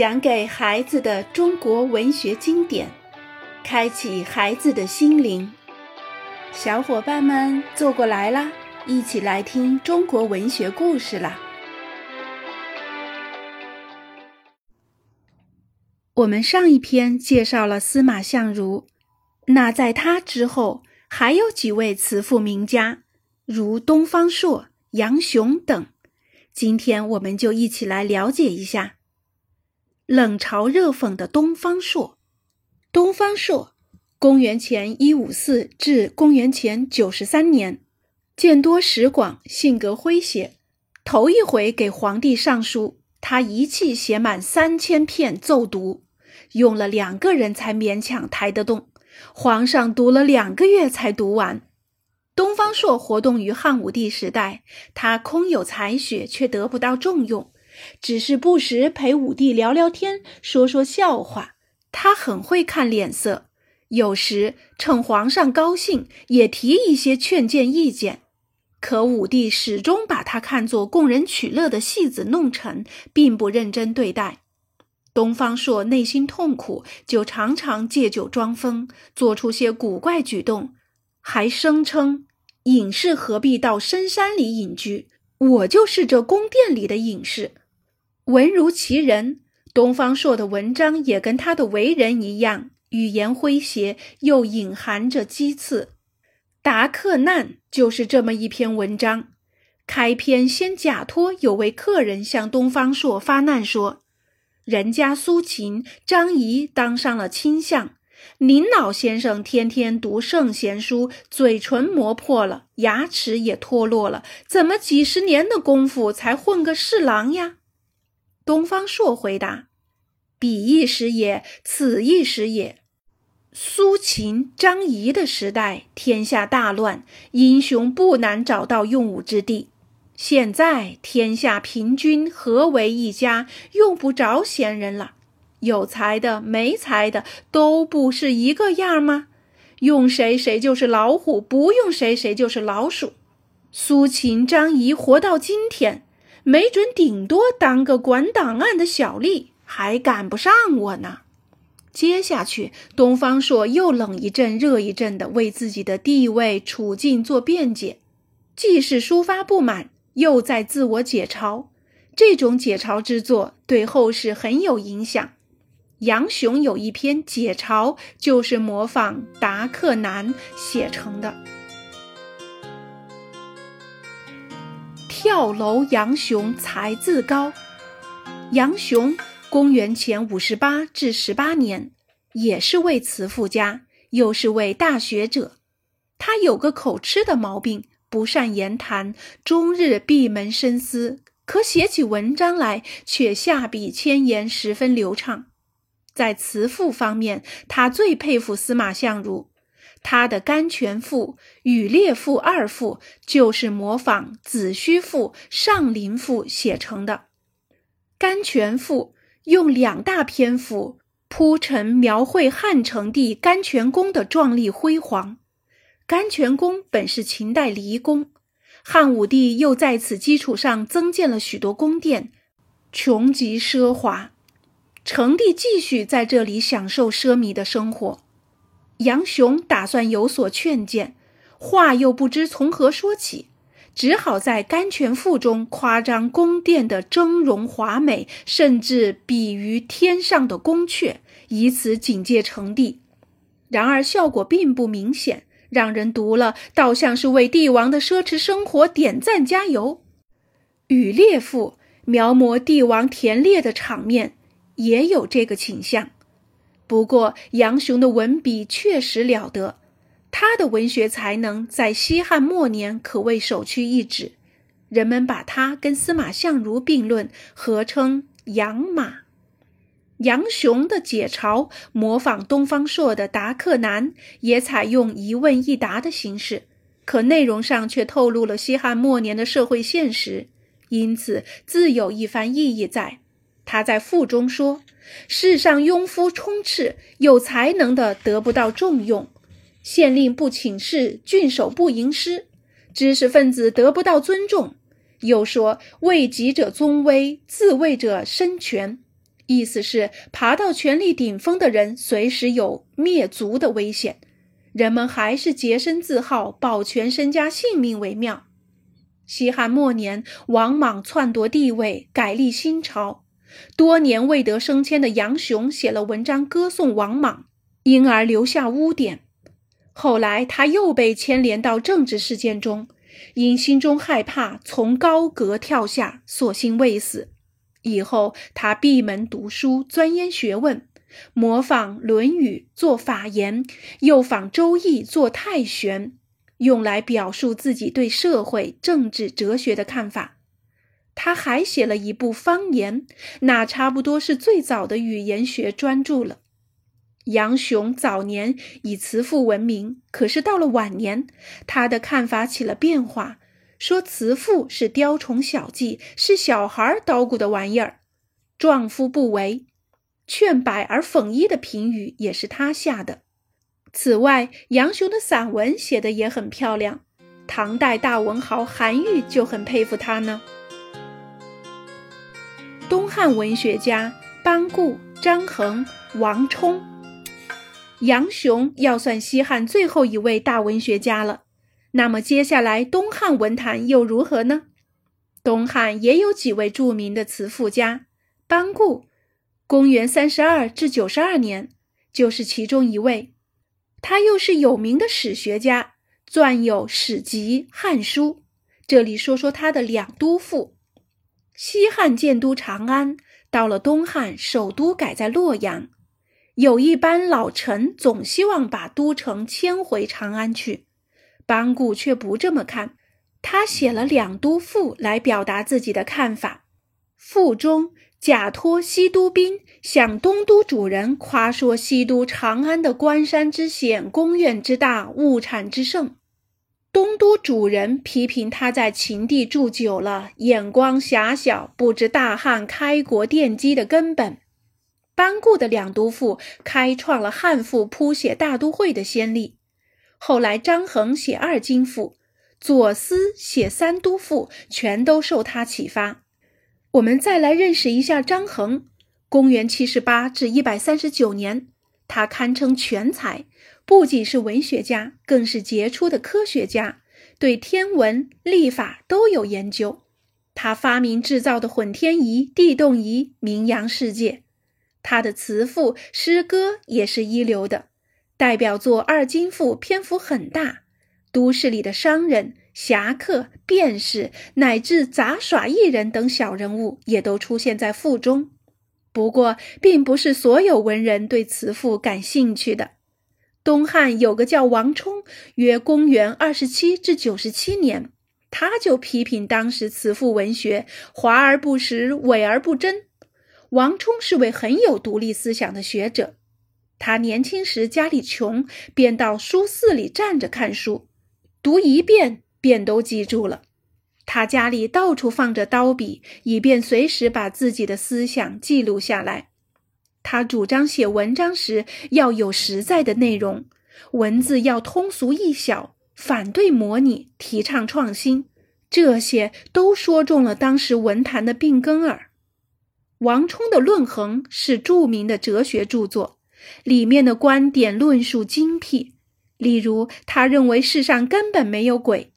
讲给孩子的中国文学经典，开启孩子的心灵。小伙伴们坐过来啦，一起来听中国文学故事啦！我们上一篇介绍了司马相如，那在他之后还有几位词赋名家，如东方朔、杨雄等。今天我们就一起来了解一下。冷嘲热讽的东方朔。东方朔，公元前一五四至公元前九十三年，见多识广，性格诙谐。头一回给皇帝上书，他一气写满三千片奏读，用了两个人才勉强抬得动。皇上读了两个月才读完。东方朔活动于汉武帝时代，他空有才学，却得不到重用。只是不时陪武帝聊聊天，说说笑话。他很会看脸色，有时趁皇上高兴，也提一些劝谏意见。可武帝始终把他看作供人取乐的戏子弄臣，并不认真对待。东方朔内心痛苦，就常常借酒装疯，做出些古怪举动，还声称隐士何必到深山里隐居？我就是这宫殿里的隐士。文如其人，东方朔的文章也跟他的为人一样，语言诙谐，又隐含着讥刺。《达客难》就是这么一篇文章。开篇先假托有位客人向东方朔发难说：“人家苏秦、张仪当上了卿相，您老先生天天读圣贤书，嘴唇磨破了，牙齿也脱落了，怎么几十年的功夫才混个侍郎呀？”东方朔回答：“彼一时也，此一时也。苏秦、张仪的时代，天下大乱，英雄不难找到用武之地。现在天下平均，合为一家，用不着闲人了。有才的、没才的，都不是一个样吗？用谁谁就是老虎，不用谁谁就是老鼠。苏秦、张仪活到今天。”没准顶多当个管档案的小吏，还赶不上我呢。接下去，东方朔又冷一阵热一阵的为自己的地位处境做辩解，既是抒发不满，又在自我解嘲。这种解嘲之作对后世很有影响。杨雄有一篇解嘲，就是模仿《达克南》写成的。跳楼杨雄才自高。杨雄，公元前五十八至十八年，也是位词赋家，又是位大学者。他有个口吃的毛病，不善言谈，终日闭门深思。可写起文章来，却下笔千言，十分流畅。在词赋方面，他最佩服司马相如。他的《甘泉赋》《羽猎赋》二赋就是模仿《子虚赋》《上林赋》写成的。《甘泉赋》用两大篇幅铺陈描绘汉成帝甘泉宫的壮丽辉煌。甘泉宫本是秦代离宫，汉武帝又在此基础上增建了许多宫殿，穷极奢华。成帝继续在这里享受奢靡的生活。杨雄打算有所劝谏，话又不知从何说起，只好在《甘泉赋》中夸张宫殿的峥嵘华美，甚至比于天上的宫阙，以此警戒成帝。然而效果并不明显，让人读了倒像是为帝王的奢侈生活点赞加油。《羽猎赋》描摹帝王田猎的场面，也有这个倾向。不过，杨雄的文笔确实了得，他的文学才能在西汉末年可谓首屈一指，人们把他跟司马相如并论，合称“杨马”。杨雄的解嘲模仿东方朔的《答客难》，也采用一问一答的形式，可内容上却透露了西汉末年的社会现实，因此自有一番意义在。他在赋中说。世上庸夫充斥，有才能的得不到重用；县令不请示，郡守不吟诗，知识分子得不到尊重。又说为己者尊威，自卫者身权。意思是爬到权力顶峰的人随时有灭族的危险，人们还是洁身自好、保全身家性命为妙。西汉末年，王莽篡夺帝位，改立新朝，多年未得升迁的杨雄写了文章歌颂王莽，因而留下污点。后来他又被牵连到政治事件中，因心中害怕，从高阁跳下，所幸未死。以后，他闭门读书，钻研学问，模仿《论语》做法言，又仿《周易》做太玄，用来表述自己对社会、政治、哲学的看法。他还写了一部方言，那差不多是最早的语言学专著了。杨雄早年以辞赋闻名，可是到了晚年，他的看法起了变化。说慈父是雕虫小技，是小孩捣鼓的玩意儿，壮夫不为，劝百而讽一的评语也是他下的。此外，杨雄的散文写的也很漂亮，唐代大文豪韩愈就很佩服他呢。东汉文学家班固、张衡、王充，杨雄要算西汉最后一位大文学家了。那么接下来，东汉文坛又如何呢？东汉也有几位著名的词赋家，班固，公元三十二至九十二年，就是其中一位。他又是有名的史学家，撰有《史籍》《汉书》。这里说说他的两都赋。西汉建都长安，到了东汉，首都改在洛阳。有一班老臣总希望把都城迁回长安去。班固却不这么看，他写了两都赋来表达自己的看法。赋中假托西都兵向东都主人夸说西都长安的关山之险、宫苑之大、物产之盛。东都主人批评他在秦地住久了，眼光狭小，不知大汉开国奠基的根本。班固的两都赋开创了汉赋谱写大都会的先例。后来，张衡写二京赋，左思写三都赋，全都受他启发。我们再来认识一下张衡。公元七十八至一百三十九年，他堪称全才，不仅是文学家，更是杰出的科学家，对天文、历法都有研究。他发明制造的混天仪、地动仪名扬世界。他的词赋、诗歌也是一流的。代表作《二金赋》篇幅很大，都市里的商人、侠客、辩士，乃至杂耍艺人等小人物，也都出现在赋中。不过，并不是所有文人对词赋感兴趣的。东汉有个叫王充，约公元二十七至九十七年，他就批评当时词赋文学华而不实，伪而不真。王充是位很有独立思想的学者。他年轻时家里穷，便到书肆里站着看书，读一遍便都记住了。他家里到处放着刀笔，以便随时把自己的思想记录下来。他主张写文章时要有实在的内容，文字要通俗易晓，反对模拟，提倡创新。这些都说中了当时文坛的病根儿。王充的《论衡》是著名的哲学著作。里面的观点论述精辟，例如，他认为世上根本没有鬼，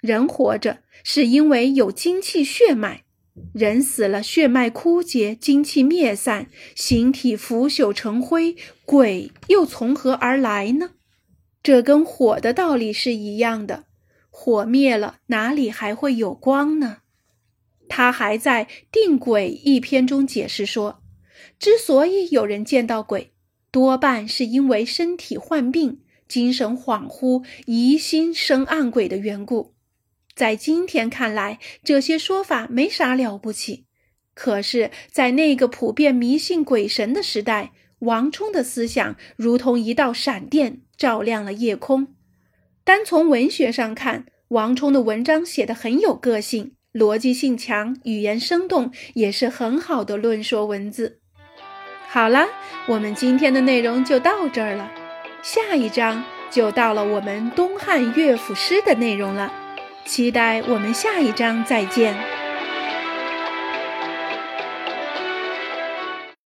人活着是因为有精气血脉，人死了血脉枯竭，精气灭散，形体腐朽成灰，鬼又从何而来呢？这跟火的道理是一样的，火灭了，哪里还会有光呢？他还在《定鬼》一篇中解释说，之所以有人见到鬼。多半是因为身体患病、精神恍惚、疑心生暗鬼的缘故。在今天看来，这些说法没啥了不起。可是，在那个普遍迷信鬼神的时代，王充的思想如同一道闪电，照亮了夜空。单从文学上看，王充的文章写得很有个性，逻辑性强，语言生动，也是很好的论说文字。好了，我们今天的内容就到这儿了。下一章就到了我们东汉乐府诗的内容了，期待我们下一章再见。